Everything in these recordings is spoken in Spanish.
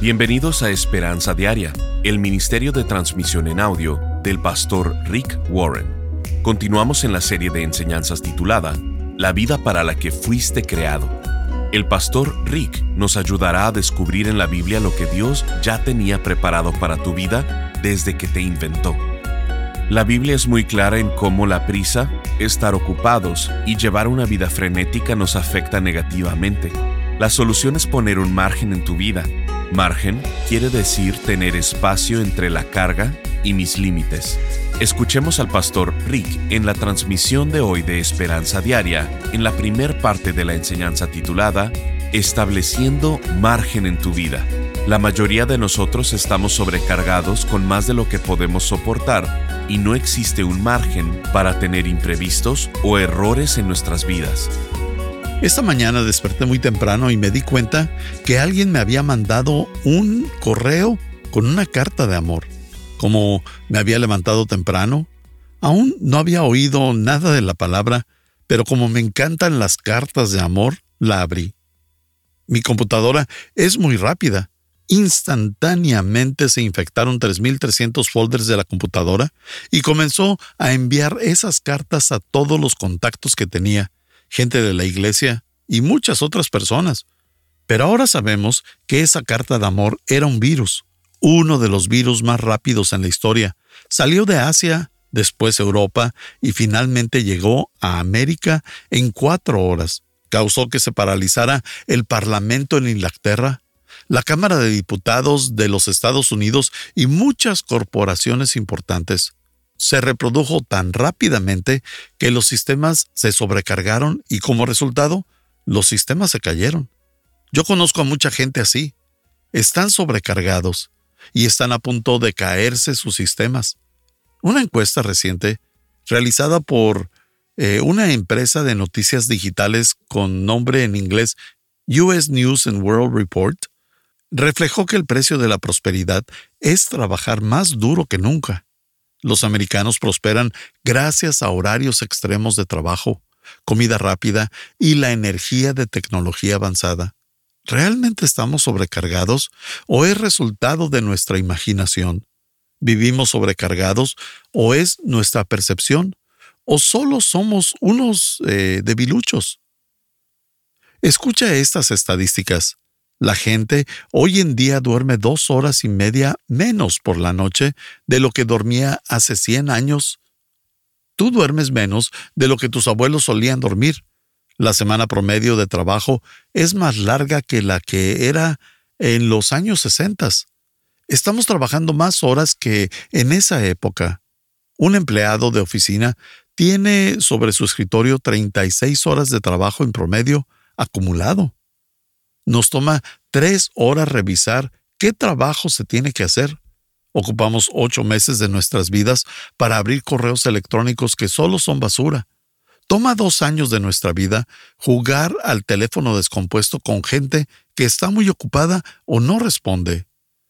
Bienvenidos a Esperanza Diaria, el Ministerio de Transmisión en Audio del pastor Rick Warren. Continuamos en la serie de enseñanzas titulada La vida para la que fuiste creado. El pastor Rick nos ayudará a descubrir en la Biblia lo que Dios ya tenía preparado para tu vida desde que te inventó. La Biblia es muy clara en cómo la prisa, estar ocupados y llevar una vida frenética nos afecta negativamente. La solución es poner un margen en tu vida Margen quiere decir tener espacio entre la carga y mis límites. Escuchemos al pastor Rick en la transmisión de hoy de Esperanza Diaria, en la primer parte de la enseñanza titulada Estableciendo margen en tu vida. La mayoría de nosotros estamos sobrecargados con más de lo que podemos soportar y no existe un margen para tener imprevistos o errores en nuestras vidas. Esta mañana desperté muy temprano y me di cuenta que alguien me había mandado un correo con una carta de amor. Como me había levantado temprano, aún no había oído nada de la palabra, pero como me encantan las cartas de amor, la abrí. Mi computadora es muy rápida. Instantáneamente se infectaron 3.300 folders de la computadora y comenzó a enviar esas cartas a todos los contactos que tenía gente de la iglesia y muchas otras personas. Pero ahora sabemos que esa carta de amor era un virus, uno de los virus más rápidos en la historia. Salió de Asia, después Europa y finalmente llegó a América en cuatro horas. Causó que se paralizara el Parlamento en Inglaterra, la Cámara de Diputados de los Estados Unidos y muchas corporaciones importantes se reprodujo tan rápidamente que los sistemas se sobrecargaron y como resultado, los sistemas se cayeron. Yo conozco a mucha gente así. Están sobrecargados y están a punto de caerse sus sistemas. Una encuesta reciente, realizada por eh, una empresa de noticias digitales con nombre en inglés US News and World Report, reflejó que el precio de la prosperidad es trabajar más duro que nunca. Los americanos prosperan gracias a horarios extremos de trabajo, comida rápida y la energía de tecnología avanzada. ¿Realmente estamos sobrecargados o es resultado de nuestra imaginación? ¿Vivimos sobrecargados o es nuestra percepción? ¿O solo somos unos eh, debiluchos? Escucha estas estadísticas. La gente hoy en día duerme dos horas y media menos por la noche de lo que dormía hace 100 años. Tú duermes menos de lo que tus abuelos solían dormir. La semana promedio de trabajo es más larga que la que era en los años 60. Estamos trabajando más horas que en esa época. Un empleado de oficina tiene sobre su escritorio 36 horas de trabajo en promedio acumulado. Nos toma tres horas revisar qué trabajo se tiene que hacer. Ocupamos ocho meses de nuestras vidas para abrir correos electrónicos que solo son basura. Toma dos años de nuestra vida jugar al teléfono descompuesto con gente que está muy ocupada o no responde.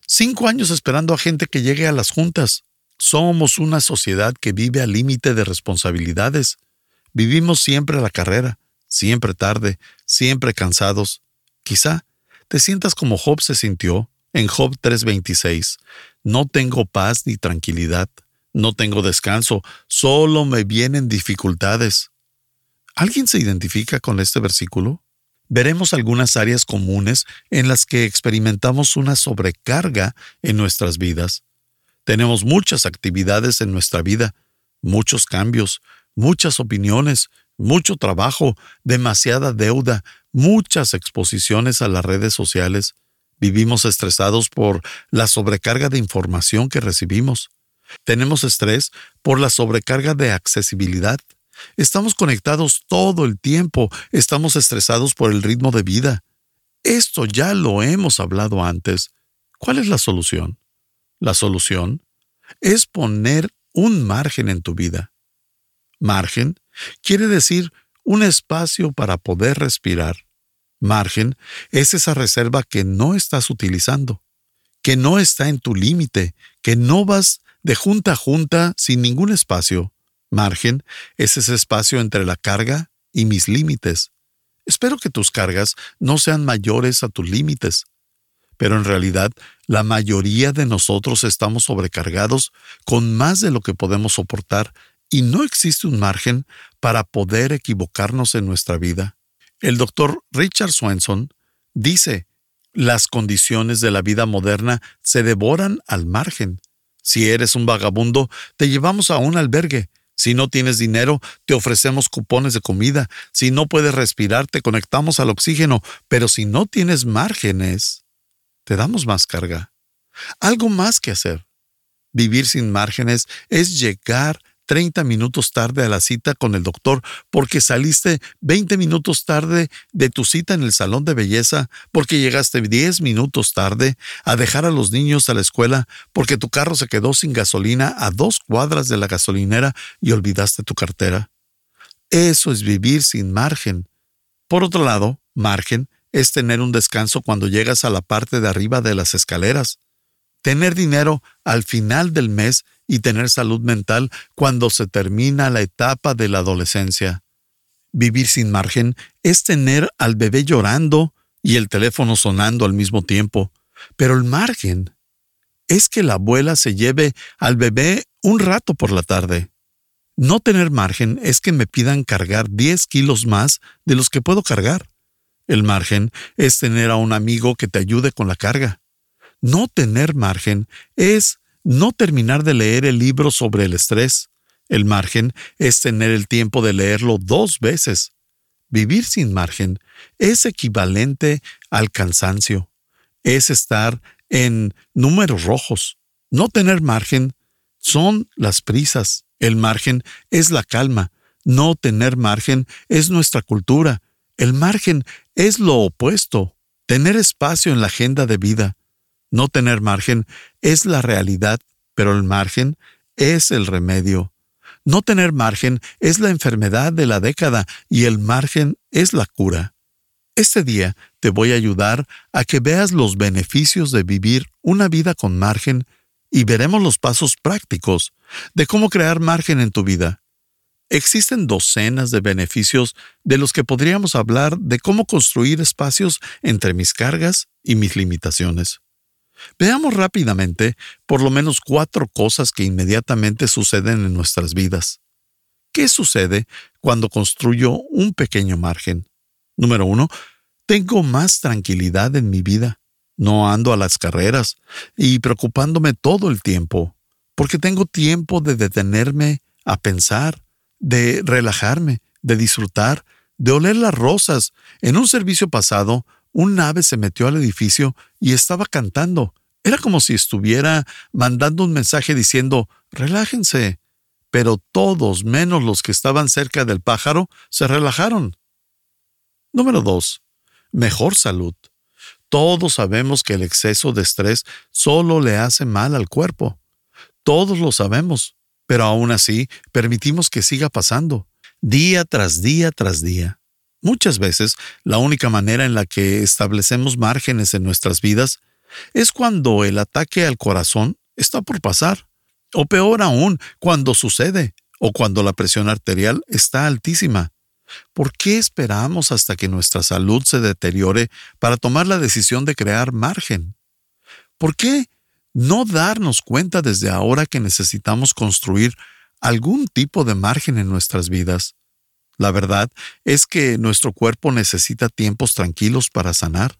Cinco años esperando a gente que llegue a las juntas. Somos una sociedad que vive al límite de responsabilidades. Vivimos siempre a la carrera, siempre tarde, siempre cansados. Quizá te sientas como Job se sintió en Job 3:26. No tengo paz ni tranquilidad, no tengo descanso, solo me vienen dificultades. ¿Alguien se identifica con este versículo? Veremos algunas áreas comunes en las que experimentamos una sobrecarga en nuestras vidas. Tenemos muchas actividades en nuestra vida, muchos cambios, muchas opiniones, mucho trabajo, demasiada deuda, muchas exposiciones a las redes sociales. Vivimos estresados por la sobrecarga de información que recibimos. Tenemos estrés por la sobrecarga de accesibilidad. Estamos conectados todo el tiempo. Estamos estresados por el ritmo de vida. Esto ya lo hemos hablado antes. ¿Cuál es la solución? La solución es poner un margen en tu vida. Margen quiere decir un espacio para poder respirar. Margen es esa reserva que no estás utilizando, que no está en tu límite, que no vas de junta a junta sin ningún espacio. Margen es ese espacio entre la carga y mis límites. Espero que tus cargas no sean mayores a tus límites. Pero en realidad, la mayoría de nosotros estamos sobrecargados con más de lo que podemos soportar y no existe un margen para poder equivocarnos en nuestra vida. El doctor Richard Swenson dice, las condiciones de la vida moderna se devoran al margen. Si eres un vagabundo, te llevamos a un albergue. Si no tienes dinero, te ofrecemos cupones de comida. Si no puedes respirar, te conectamos al oxígeno. Pero si no tienes márgenes, te damos más carga. Algo más que hacer. Vivir sin márgenes es llegar 30 minutos tarde a la cita con el doctor porque saliste 20 minutos tarde de tu cita en el salón de belleza, porque llegaste 10 minutos tarde a dejar a los niños a la escuela, porque tu carro se quedó sin gasolina a dos cuadras de la gasolinera y olvidaste tu cartera. Eso es vivir sin margen. Por otro lado, margen es tener un descanso cuando llegas a la parte de arriba de las escaleras. Tener dinero al final del mes y tener salud mental cuando se termina la etapa de la adolescencia. Vivir sin margen es tener al bebé llorando y el teléfono sonando al mismo tiempo. Pero el margen es que la abuela se lleve al bebé un rato por la tarde. No tener margen es que me pidan cargar 10 kilos más de los que puedo cargar. El margen es tener a un amigo que te ayude con la carga. No tener margen es no terminar de leer el libro sobre el estrés. El margen es tener el tiempo de leerlo dos veces. Vivir sin margen es equivalente al cansancio. Es estar en números rojos. No tener margen son las prisas. El margen es la calma. No tener margen es nuestra cultura. El margen es lo opuesto. Tener espacio en la agenda de vida. No tener margen es la realidad, pero el margen es el remedio. No tener margen es la enfermedad de la década y el margen es la cura. Este día te voy a ayudar a que veas los beneficios de vivir una vida con margen y veremos los pasos prácticos de cómo crear margen en tu vida. Existen docenas de beneficios de los que podríamos hablar de cómo construir espacios entre mis cargas y mis limitaciones. Veamos rápidamente por lo menos cuatro cosas que inmediatamente suceden en nuestras vidas. ¿Qué sucede cuando construyo un pequeño margen? Número uno, tengo más tranquilidad en mi vida. No ando a las carreras y preocupándome todo el tiempo, porque tengo tiempo de detenerme a pensar, de relajarme, de disfrutar, de oler las rosas. En un servicio pasado, un ave se metió al edificio y estaba cantando. Era como si estuviera mandando un mensaje diciendo, relájense. Pero todos, menos los que estaban cerca del pájaro, se relajaron. Número 2. Mejor salud. Todos sabemos que el exceso de estrés solo le hace mal al cuerpo. Todos lo sabemos, pero aún así permitimos que siga pasando, día tras día tras día. Muchas veces, la única manera en la que establecemos márgenes en nuestras vidas es cuando el ataque al corazón está por pasar, o peor aún, cuando sucede, o cuando la presión arterial está altísima. ¿Por qué esperamos hasta que nuestra salud se deteriore para tomar la decisión de crear margen? ¿Por qué no darnos cuenta desde ahora que necesitamos construir algún tipo de margen en nuestras vidas? La verdad es que nuestro cuerpo necesita tiempos tranquilos para sanar.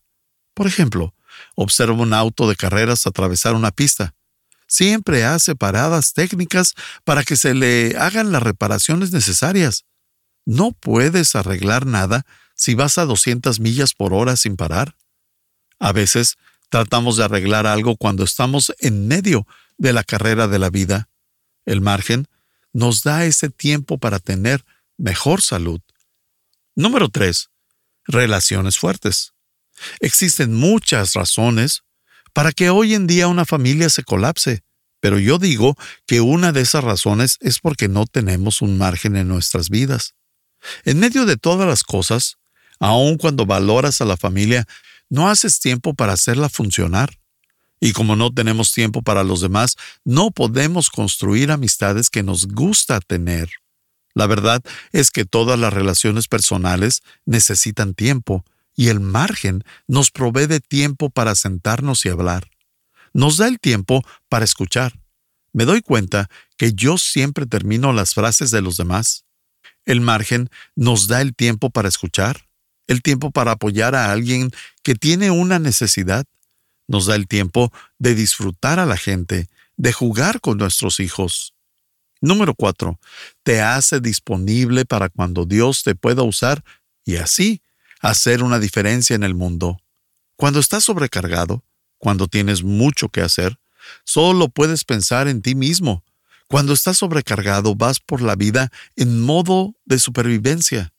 Por ejemplo, observa un auto de carreras atravesar una pista. Siempre hace paradas técnicas para que se le hagan las reparaciones necesarias. No puedes arreglar nada si vas a 200 millas por hora sin parar. A veces tratamos de arreglar algo cuando estamos en medio de la carrera de la vida. El margen nos da ese tiempo para tener mejor salud. Número 3. Relaciones fuertes. Existen muchas razones para que hoy en día una familia se colapse, pero yo digo que una de esas razones es porque no tenemos un margen en nuestras vidas. En medio de todas las cosas, aun cuando valoras a la familia, no haces tiempo para hacerla funcionar. Y como no tenemos tiempo para los demás, no podemos construir amistades que nos gusta tener. La verdad es que todas las relaciones personales necesitan tiempo, y el margen nos provee de tiempo para sentarnos y hablar. Nos da el tiempo para escuchar. Me doy cuenta que yo siempre termino las frases de los demás. El margen nos da el tiempo para escuchar, el tiempo para apoyar a alguien que tiene una necesidad. Nos da el tiempo de disfrutar a la gente, de jugar con nuestros hijos. Número 4. Te hace disponible para cuando Dios te pueda usar y así hacer una diferencia en el mundo. Cuando estás sobrecargado, cuando tienes mucho que hacer, solo puedes pensar en ti mismo. Cuando estás sobrecargado, vas por la vida en modo de supervivencia.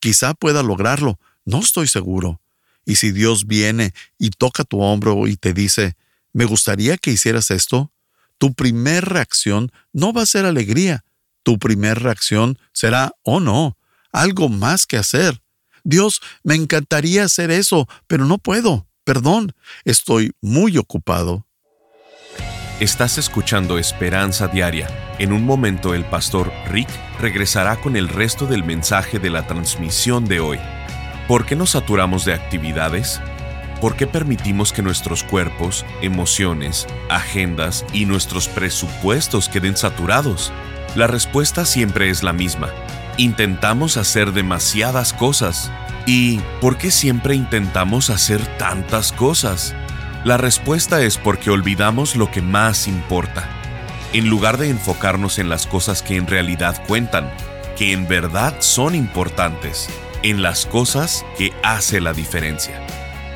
Quizá pueda lograrlo, no estoy seguro. Y si Dios viene y toca tu hombro y te dice, me gustaría que hicieras esto, tu primer reacción no va a ser alegría. Tu primer reacción será, oh no, algo más que hacer. Dios, me encantaría hacer eso, pero no puedo. Perdón, estoy muy ocupado. Estás escuchando Esperanza Diaria. En un momento el pastor Rick regresará con el resto del mensaje de la transmisión de hoy. ¿Por qué nos saturamos de actividades? ¿Por qué permitimos que nuestros cuerpos, emociones, agendas y nuestros presupuestos queden saturados? La respuesta siempre es la misma intentamos hacer demasiadas cosas. ¿Y por qué siempre intentamos hacer tantas cosas? La respuesta es porque olvidamos lo que más importa. En lugar de enfocarnos en las cosas que en realidad cuentan, que en verdad son importantes, en las cosas que hace la diferencia.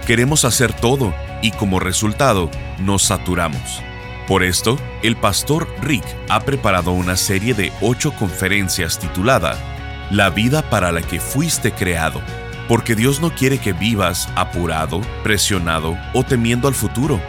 Queremos hacer todo y como resultado nos saturamos. Por esto, el pastor Rick ha preparado una serie de ocho conferencias titulada la vida para la que fuiste creado, porque Dios no quiere que vivas apurado, presionado o temiendo al futuro.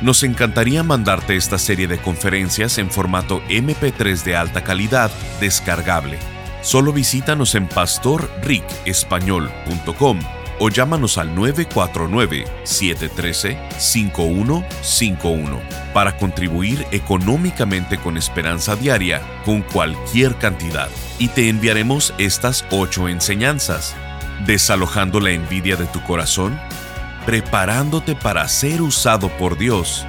Nos encantaría mandarte esta serie de conferencias en formato MP3 de alta calidad descargable. Solo visítanos en pastorricespañol.com o llámanos al 949-713-5151 para contribuir económicamente con Esperanza Diaria con cualquier cantidad. Y te enviaremos estas ocho enseñanzas. Desalojando la envidia de tu corazón, preparándote para ser usado por Dios,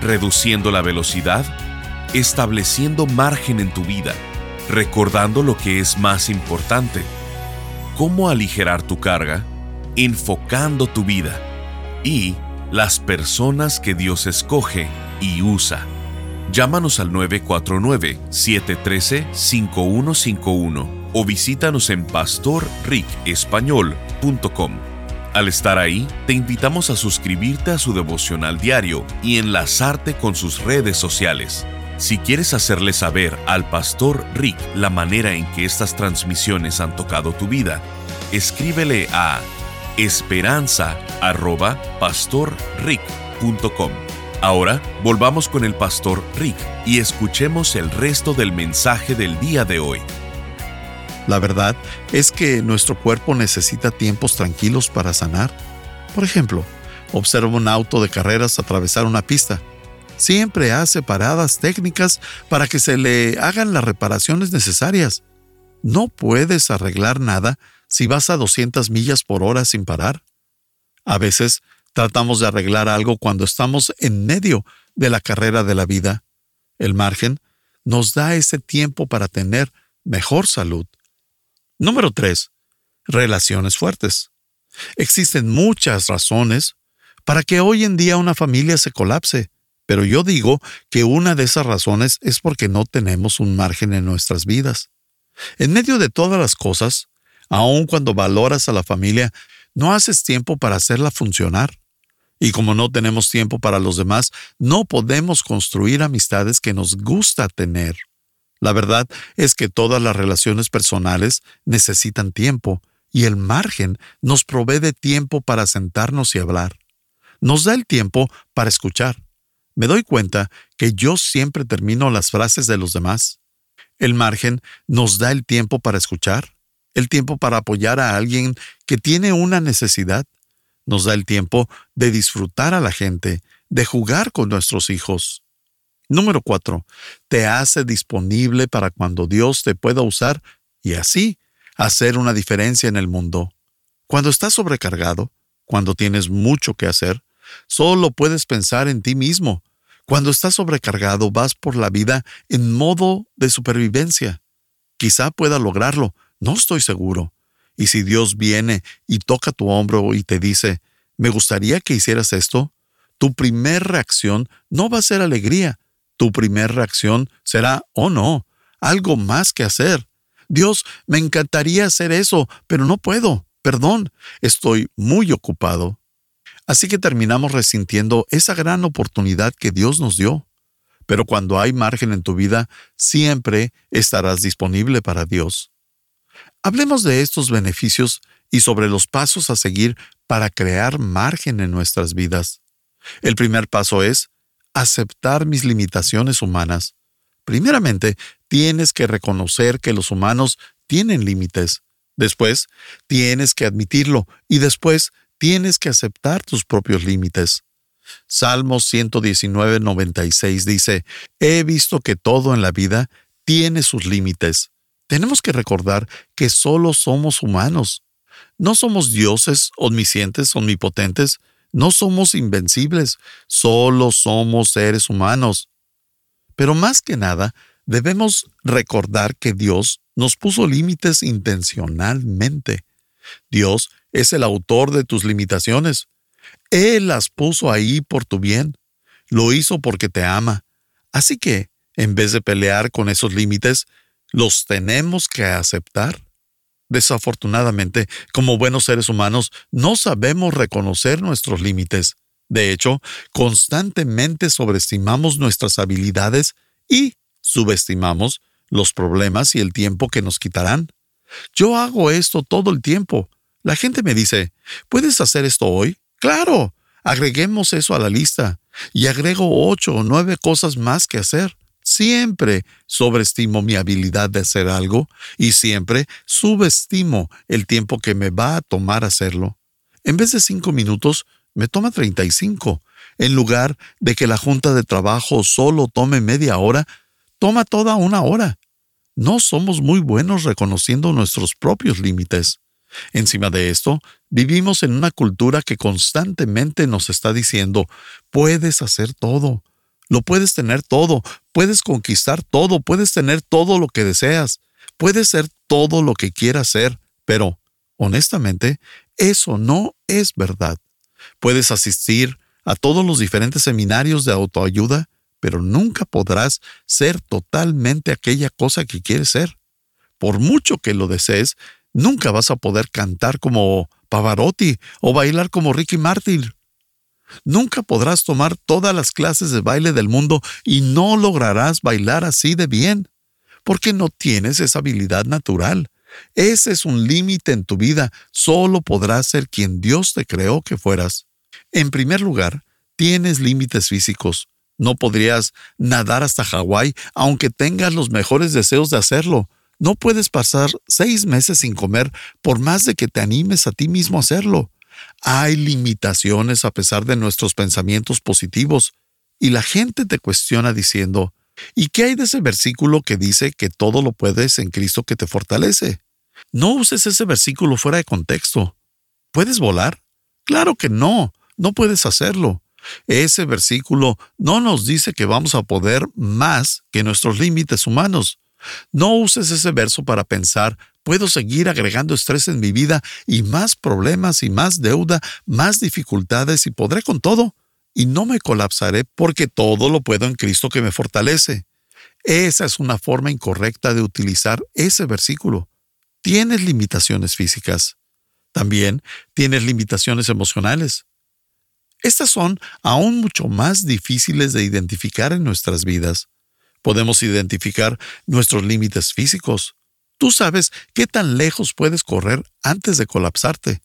reduciendo la velocidad, estableciendo margen en tu vida, recordando lo que es más importante, cómo aligerar tu carga, enfocando tu vida y las personas que Dios escoge y usa. Llámanos al 949-713-5151 o visítanos en pastorricespañol.com. Al estar ahí, te invitamos a suscribirte a su devocional diario y enlazarte con sus redes sociales. Si quieres hacerle saber al pastor Rick la manera en que estas transmisiones han tocado tu vida, escríbele a esperanza.pastorrick.com. Ahora volvamos con el pastor Rick y escuchemos el resto del mensaje del día de hoy. La verdad es que nuestro cuerpo necesita tiempos tranquilos para sanar. Por ejemplo, observa un auto de carreras atravesar una pista. Siempre hace paradas técnicas para que se le hagan las reparaciones necesarias. No puedes arreglar nada si vas a 200 millas por hora sin parar? A veces tratamos de arreglar algo cuando estamos en medio de la carrera de la vida. El margen nos da ese tiempo para tener mejor salud. Número 3. Relaciones fuertes. Existen muchas razones para que hoy en día una familia se colapse, pero yo digo que una de esas razones es porque no tenemos un margen en nuestras vidas. En medio de todas las cosas, Aun cuando valoras a la familia, no haces tiempo para hacerla funcionar. Y como no tenemos tiempo para los demás, no podemos construir amistades que nos gusta tener. La verdad es que todas las relaciones personales necesitan tiempo, y el margen nos provee de tiempo para sentarnos y hablar. Nos da el tiempo para escuchar. Me doy cuenta que yo siempre termino las frases de los demás. El margen nos da el tiempo para escuchar el tiempo para apoyar a alguien que tiene una necesidad. Nos da el tiempo de disfrutar a la gente, de jugar con nuestros hijos. Número 4. Te hace disponible para cuando Dios te pueda usar y así hacer una diferencia en el mundo. Cuando estás sobrecargado, cuando tienes mucho que hacer. Solo puedes pensar en ti mismo. Cuando estás sobrecargado, vas por la vida en modo de supervivencia. Quizá pueda lograrlo, no estoy seguro. Y si Dios viene y toca tu hombro y te dice, me gustaría que hicieras esto, tu primer reacción no va a ser alegría, tu primer reacción será, oh no, algo más que hacer. Dios, me encantaría hacer eso, pero no puedo. Perdón, estoy muy ocupado. Así que terminamos resintiendo esa gran oportunidad que Dios nos dio. Pero cuando hay margen en tu vida, siempre estarás disponible para Dios. Hablemos de estos beneficios y sobre los pasos a seguir para crear margen en nuestras vidas. El primer paso es aceptar mis limitaciones humanas. Primeramente, tienes que reconocer que los humanos tienen límites. Después, tienes que admitirlo y después tienes que aceptar tus propios límites. Salmos 119, 96 dice, He visto que todo en la vida tiene sus límites. Tenemos que recordar que solo somos humanos. No somos dioses omniscientes, omnipotentes, no somos invencibles, solo somos seres humanos. Pero más que nada, debemos recordar que Dios nos puso límites intencionalmente. Dios es el autor de tus limitaciones. Él las puso ahí por tu bien. Lo hizo porque te ama. Así que, en vez de pelear con esos límites, los tenemos que aceptar. Desafortunadamente, como buenos seres humanos, no sabemos reconocer nuestros límites. De hecho, constantemente sobreestimamos nuestras habilidades y subestimamos los problemas y el tiempo que nos quitarán. Yo hago esto todo el tiempo. La gente me dice, ¿puedes hacer esto hoy? Claro, agreguemos eso a la lista. Y agrego ocho o nueve cosas más que hacer. Siempre sobreestimo mi habilidad de hacer algo y siempre subestimo el tiempo que me va a tomar hacerlo. En vez de cinco minutos, me toma 35. En lugar de que la junta de trabajo solo tome media hora, toma toda una hora. No somos muy buenos reconociendo nuestros propios límites. Encima de esto, vivimos en una cultura que constantemente nos está diciendo, puedes hacer todo, lo puedes tener todo, puedes conquistar todo, puedes tener todo lo que deseas, puedes ser todo lo que quieras ser, pero, honestamente, eso no es verdad. Puedes asistir a todos los diferentes seminarios de autoayuda, pero nunca podrás ser totalmente aquella cosa que quieres ser. Por mucho que lo desees, nunca vas a poder cantar como Pavarotti o bailar como Ricky Martin. Nunca podrás tomar todas las clases de baile del mundo y no lograrás bailar así de bien, porque no tienes esa habilidad natural. Ese es un límite en tu vida. Solo podrás ser quien Dios te creó que fueras. En primer lugar, tienes límites físicos. No podrías nadar hasta Hawái aunque tengas los mejores deseos de hacerlo. No puedes pasar seis meses sin comer por más de que te animes a ti mismo a hacerlo. Hay limitaciones a pesar de nuestros pensamientos positivos. Y la gente te cuestiona diciendo, ¿y qué hay de ese versículo que dice que todo lo puedes en Cristo que te fortalece? No uses ese versículo fuera de contexto. ¿Puedes volar? Claro que no, no puedes hacerlo. Ese versículo no nos dice que vamos a poder más que nuestros límites humanos. No uses ese verso para pensar, puedo seguir agregando estrés en mi vida y más problemas y más deuda, más dificultades y podré con todo. Y no me colapsaré porque todo lo puedo en Cristo que me fortalece. Esa es una forma incorrecta de utilizar ese versículo. Tienes limitaciones físicas. También tienes limitaciones emocionales. Estas son aún mucho más difíciles de identificar en nuestras vidas. Podemos identificar nuestros límites físicos, Tú sabes qué tan lejos puedes correr antes de colapsarte.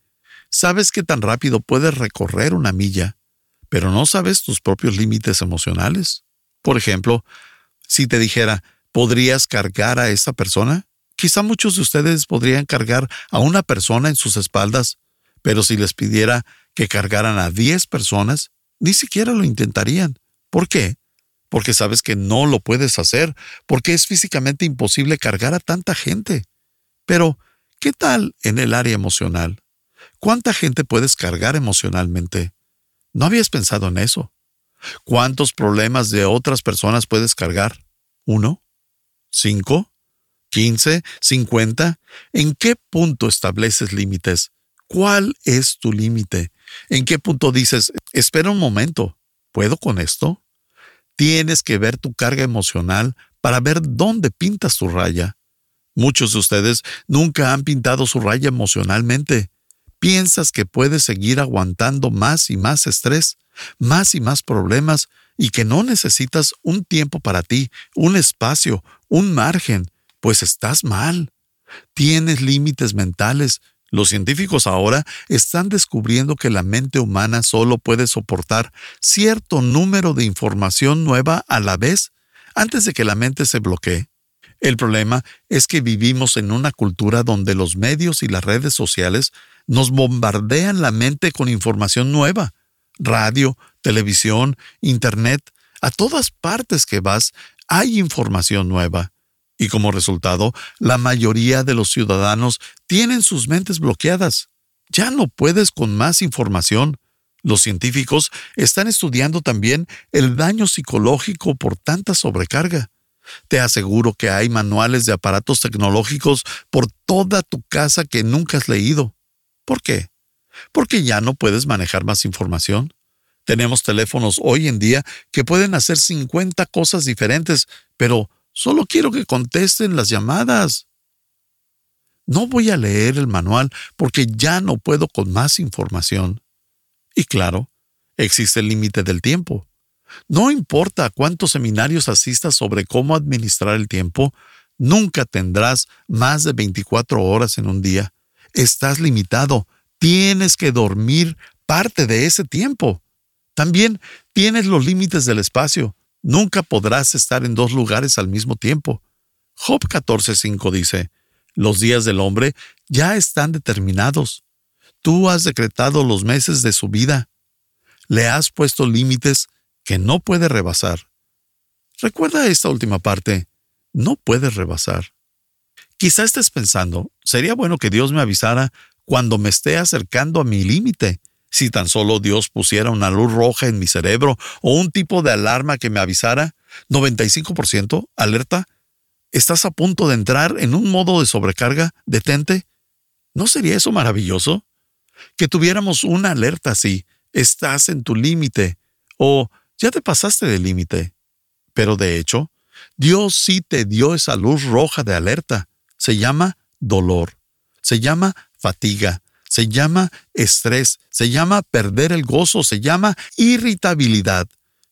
Sabes qué tan rápido puedes recorrer una milla, pero no sabes tus propios límites emocionales. Por ejemplo, si te dijera, ¿podrías cargar a esta persona? Quizá muchos de ustedes podrían cargar a una persona en sus espaldas, pero si les pidiera que cargaran a 10 personas, ni siquiera lo intentarían. ¿Por qué? Porque sabes que no lo puedes hacer, porque es físicamente imposible cargar a tanta gente. Pero, ¿qué tal en el área emocional? ¿Cuánta gente puedes cargar emocionalmente? ¿No habías pensado en eso? ¿Cuántos problemas de otras personas puedes cargar? ¿Uno? ¿Cinco? ¿Quince? ¿Cincuenta? ¿En qué punto estableces límites? ¿Cuál es tu límite? ¿En qué punto dices, espera un momento, ¿puedo con esto? Tienes que ver tu carga emocional para ver dónde pintas tu raya. Muchos de ustedes nunca han pintado su raya emocionalmente. Piensas que puedes seguir aguantando más y más estrés, más y más problemas, y que no necesitas un tiempo para ti, un espacio, un margen, pues estás mal. Tienes límites mentales. Los científicos ahora están descubriendo que la mente humana solo puede soportar cierto número de información nueva a la vez antes de que la mente se bloquee. El problema es que vivimos en una cultura donde los medios y las redes sociales nos bombardean la mente con información nueva. Radio, televisión, Internet, a todas partes que vas hay información nueva. Y como resultado, la mayoría de los ciudadanos tienen sus mentes bloqueadas. Ya no puedes con más información. Los científicos están estudiando también el daño psicológico por tanta sobrecarga. Te aseguro que hay manuales de aparatos tecnológicos por toda tu casa que nunca has leído. ¿Por qué? Porque ya no puedes manejar más información. Tenemos teléfonos hoy en día que pueden hacer 50 cosas diferentes, pero solo quiero que contesten las llamadas. No voy a leer el manual porque ya no puedo con más información. Y claro, existe el límite del tiempo. No importa cuántos seminarios asistas sobre cómo administrar el tiempo, nunca tendrás más de 24 horas en un día estás limitado. Tienes que dormir parte de ese tiempo. También tienes los límites del espacio. Nunca podrás estar en dos lugares al mismo tiempo. Job 14.5 dice, Los días del hombre ya están determinados. Tú has decretado los meses de su vida. Le has puesto límites que no puede rebasar. Recuerda esta última parte. No puedes rebasar. Quizá estés pensando, sería bueno que Dios me avisara cuando me esté acercando a mi límite. Si tan solo Dios pusiera una luz roja en mi cerebro o un tipo de alarma que me avisara, 95% alerta, ¿estás a punto de entrar en un modo de sobrecarga? Detente. ¿No sería eso maravilloso? Que tuviéramos una alerta así, estás en tu límite o ya te pasaste del límite. Pero de hecho, Dios sí te dio esa luz roja de alerta se llama dolor, se llama fatiga, se llama estrés, se llama perder el gozo, se llama irritabilidad.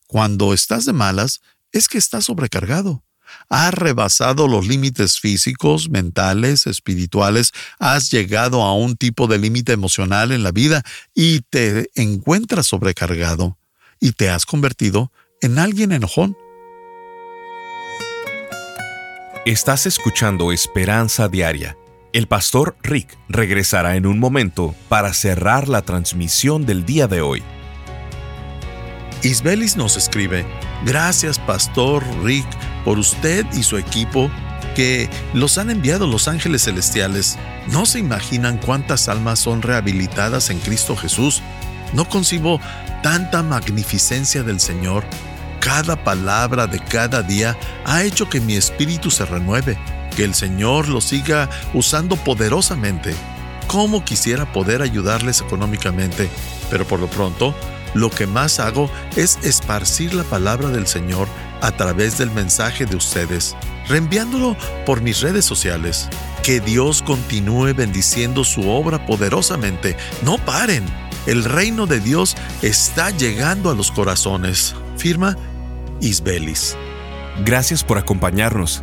Cuando estás de malas, es que estás sobrecargado. Has rebasado los límites físicos, mentales, espirituales, has llegado a un tipo de límite emocional en la vida y te encuentras sobrecargado y te has convertido en alguien enojón. Estás escuchando Esperanza Diaria. El pastor Rick regresará en un momento para cerrar la transmisión del día de hoy. Isbelis nos escribe, gracias pastor Rick por usted y su equipo que los han enviado los ángeles celestiales. No se imaginan cuántas almas son rehabilitadas en Cristo Jesús. No concibo tanta magnificencia del Señor cada palabra de cada día ha hecho que mi espíritu se renueve, que el Señor lo siga usando poderosamente. ¿Cómo quisiera poder ayudarles económicamente? Pero por lo pronto, lo que más hago es esparcir la palabra del Señor a través del mensaje de ustedes, reenviándolo por mis redes sociales. Que Dios continúe bendiciendo su obra poderosamente. No paren. El reino de Dios está llegando a los corazones. Firma Isbelis. Gracias por acompañarnos.